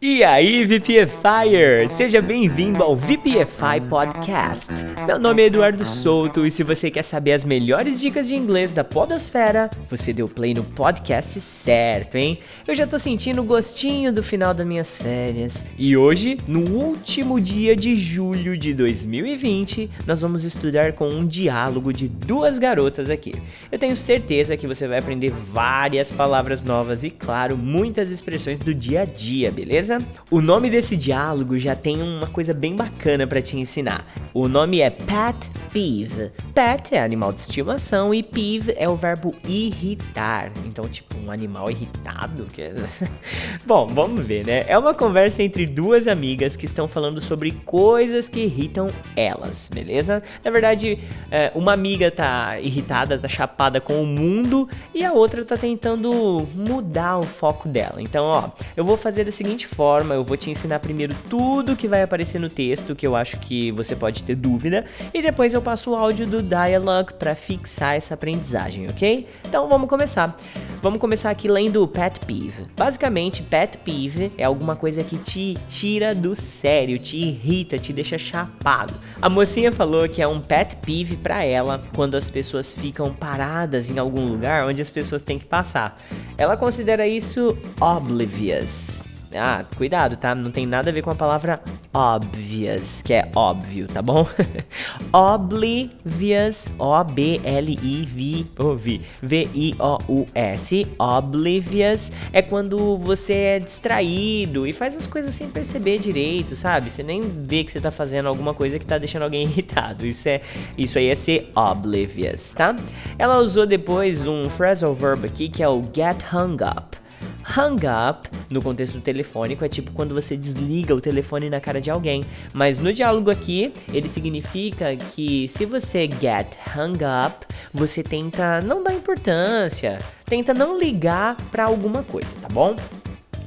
E aí, VPFire! Seja bem-vindo ao VPFI Podcast. Meu nome é Eduardo Souto e se você quer saber as melhores dicas de inglês da podosfera, você deu play no podcast certo, hein? Eu já tô sentindo o gostinho do final das minhas férias. E hoje, no último dia de julho de 2020, nós vamos estudar com um diálogo de duas garotas aqui. Eu tenho certeza que você vai aprender várias palavras novas e, claro, muitas expressões do dia a dia, beleza? Beleza? O nome desse diálogo já tem uma coisa bem bacana para te ensinar. O nome é Pet Peeve. Pet é animal de estimação e peeve é o verbo irritar. Então, tipo, um animal irritado? Que... É- Bom, vamos ver, né? É uma conversa entre duas amigas que estão falando sobre coisas que irritam elas, beleza? Na verdade, é, uma amiga tá irritada, tá chapada com o mundo e a outra tá tentando mudar o foco dela. Então, ó, eu vou fazer da seguinte forma: eu vou te ensinar primeiro tudo que vai aparecer no texto, que eu acho que você pode ter dúvida, e depois eu passo o áudio do dialogue para fixar essa aprendizagem, ok? Então vamos começar. Vamos começar aqui lendo o pet peeve. Basicamente, pet peeve é alguma coisa que te tira do sério, te irrita, te deixa chapado. A mocinha falou que é um pet peeve para ela quando as pessoas ficam paradas em algum lugar onde as pessoas têm que passar. Ela considera isso oblivious. Ah, cuidado, tá? Não tem nada a ver com a palavra obvious, que é óbvio, tá bom? Oblivious, O-B-L-I-V-V-I-O-U-S, oblivious é quando você é distraído e faz as coisas sem perceber direito, sabe? Você nem vê que você tá fazendo alguma coisa que tá deixando alguém irritado. Isso é, isso aí é ser oblivious, tá? Ela usou depois um phrasal verb aqui que é o get hung up. Hung up, no contexto telefônico, é tipo quando você desliga o telefone na cara de alguém. Mas no diálogo aqui, ele significa que se você get hung up, você tenta não dar importância, tenta não ligar para alguma coisa, tá bom?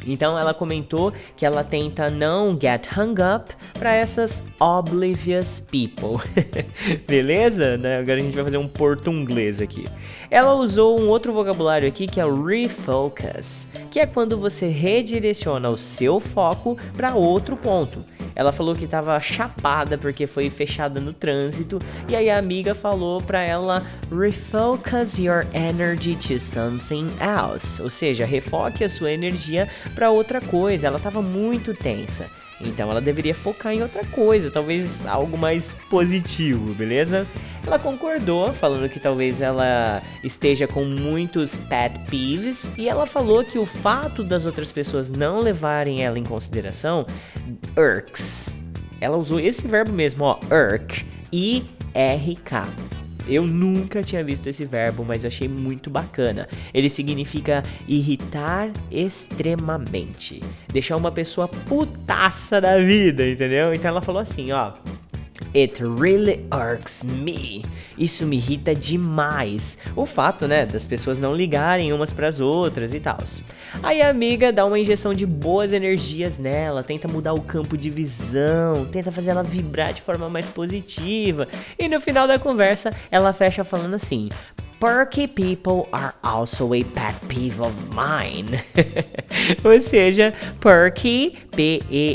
Então ela comentou que ela tenta não get hung up para essas oblivious people. Beleza? Né? Agora a gente vai fazer um português aqui. Ela usou um outro vocabulário aqui que é o refocus, que é quando você redireciona o seu foco para outro ponto. Ela falou que estava chapada porque foi fechada no trânsito e aí a amiga falou para ela refocus your energy to something else, ou seja, refoque a sua energia para outra coisa. Ela estava muito tensa. Então ela deveria focar em outra coisa, talvez algo mais positivo, beleza? Ela concordou, falando que talvez ela esteja com muitos pet peeves, e ela falou que o fato das outras pessoas não levarem ela em consideração irks. Ela usou esse verbo mesmo, ó, irk, I-R-K. Eu nunca tinha visto esse verbo, mas eu achei muito bacana. Ele significa irritar extremamente, deixar uma pessoa putaça da vida, entendeu? Então ela falou assim, ó: It really irks me. Isso me irrita demais. O fato, né, das pessoas não ligarem umas para as outras e tal. Aí a amiga dá uma injeção de boas energias nela, tenta mudar o campo de visão, tenta fazer ela vibrar de forma mais positiva. E no final da conversa, ela fecha falando assim: Perky people are also a pet peeve of mine. Ou seja, perky, P-E-R-K-Y,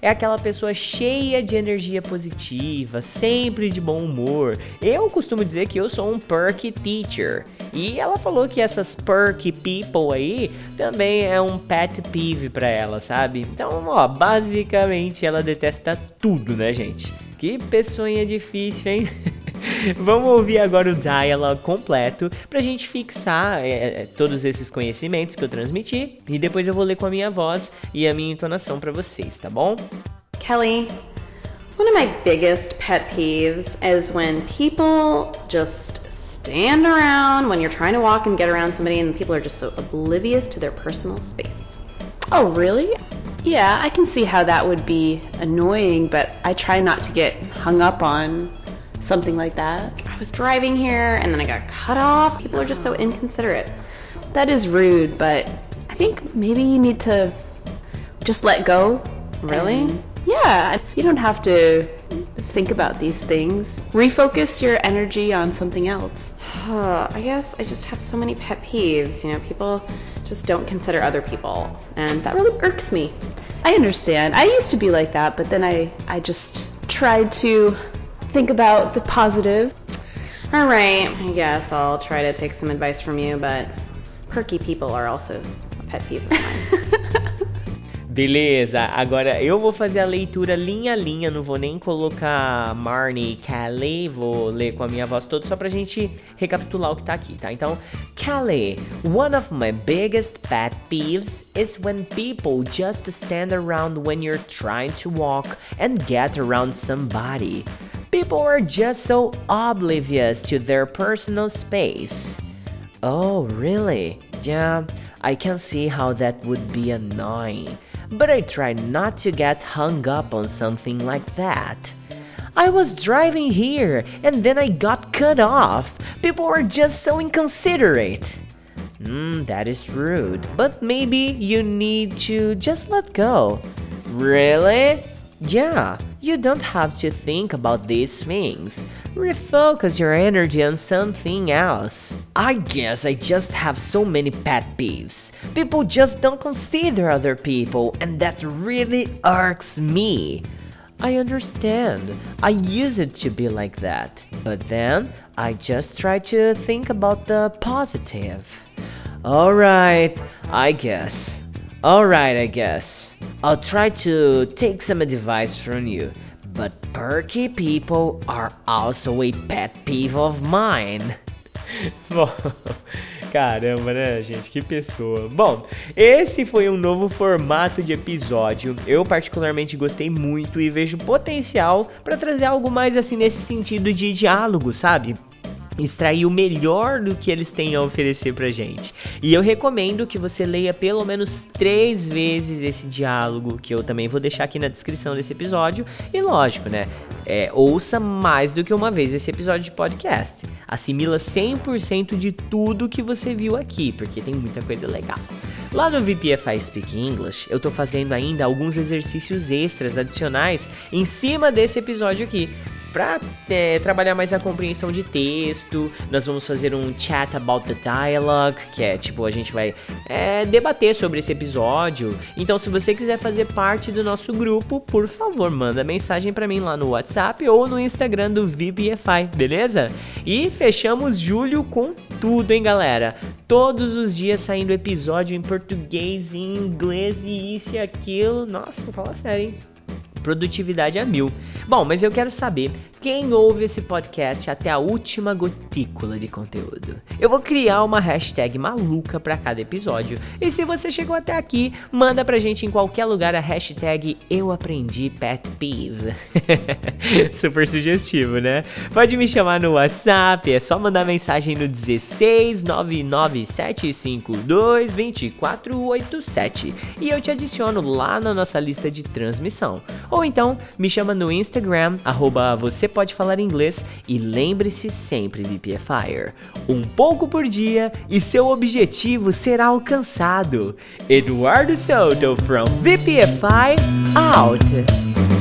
é aquela pessoa cheia de energia positiva, sempre de bom humor. Eu costumo dizer que eu sou um perky teacher. E ela falou que essas perky people aí também é um pet peeve pra ela, sabe? Então, ó, basicamente ela detesta tudo, né, gente? Que pessoinha difícil, hein? Vamos ouvir agora o dialogue completo pra gente fixar é, é, todos esses conhecimentos que eu transmiti e depois eu vou ler com a minha voz e a minha entonação para vocês, tá bom? Kelly, one of my biggest pet peeves is when people just stand around when you're trying to walk and get around somebody and people are just so oblivious to their personal space. Oh, really? Yeah, I can see how that would be annoying, but I try not to get hung up on something like that. I was driving here and then I got cut off. People are just so inconsiderate. That is rude, but I think maybe you need to just let go. Really? Mm-hmm. And yeah, you don't have to think about these things. Refocus your energy on something else. I guess I just have so many pet peeves. You know, people just don't consider other people. And that really irks me. I understand. I used to be like that, but then I, I just tried to think about the positive. All right, I guess I'll try to take some advice from you, but perky people are also a pet peeve of mine. Beleza, agora eu vou fazer a leitura linha a linha, não vou nem colocar Marnie, Kelly, vou ler com a minha voz toda só pra gente recapitular o que tá aqui, tá? Então, Kelly, one of my biggest pet peeves is when people just stand around when you're trying to walk and get around somebody. People are just so oblivious to their personal space. Oh, really? Yeah, I can see how that would be annoying but I try not to get hung up on something like that. I was driving here and then I got cut off. People were just so inconsiderate. Hmm, that is rude, but maybe you need to just let go. Really? Yeah, you don't have to think about these things. Refocus your energy on something else. I guess I just have so many pet peeves. People just don't consider other people, and that really irks me. I understand. I used it to be like that. But then I just try to think about the positive. Alright, I guess. Alright, I guess. I'll try to take some advice from you. But perky people are also a pet peeve of mine. Bom, caramba, né, gente? Que pessoa. Bom, esse foi um novo formato de episódio. Eu particularmente gostei muito e vejo potencial para trazer algo mais assim nesse sentido de diálogo, sabe? Extrair o melhor do que eles têm a oferecer pra gente. E eu recomendo que você leia pelo menos três vezes esse diálogo, que eu também vou deixar aqui na descrição desse episódio. E lógico, né? É, ouça mais do que uma vez esse episódio de podcast. Assimila 100% de tudo que você viu aqui, porque tem muita coisa legal. Lá no VPFI Speak English, eu tô fazendo ainda alguns exercícios extras adicionais em cima desse episódio aqui para é, trabalhar mais a compreensão de texto, nós vamos fazer um chat about the dialogue, que é tipo, a gente vai é, debater sobre esse episódio. Então, se você quiser fazer parte do nosso grupo, por favor, manda mensagem para mim lá no WhatsApp ou no Instagram do VBFI, beleza? E fechamos julho com tudo, hein, galera? Todos os dias saindo episódio em português, em inglês e isso e aquilo. Nossa, fala sério, hein? Produtividade a mil. Bom, mas eu quero saber quem ouve esse podcast até a última gotícula de conteúdo. Eu vou criar uma hashtag maluca para cada episódio. E se você chegou até aqui, manda pra gente em qualquer lugar a hashtag Eu Aprendi Pet Peeve. Super sugestivo, né? Pode me chamar no WhatsApp, é só mandar mensagem no 16 99752 2487 e eu te adiciono lá na nossa lista de transmissão. Ou então me chama no Instagram Instagram, arroba você pode falar inglês e lembre-se sempre, VPFire, um pouco por dia e seu objetivo será alcançado. Eduardo Soto from VPFI out!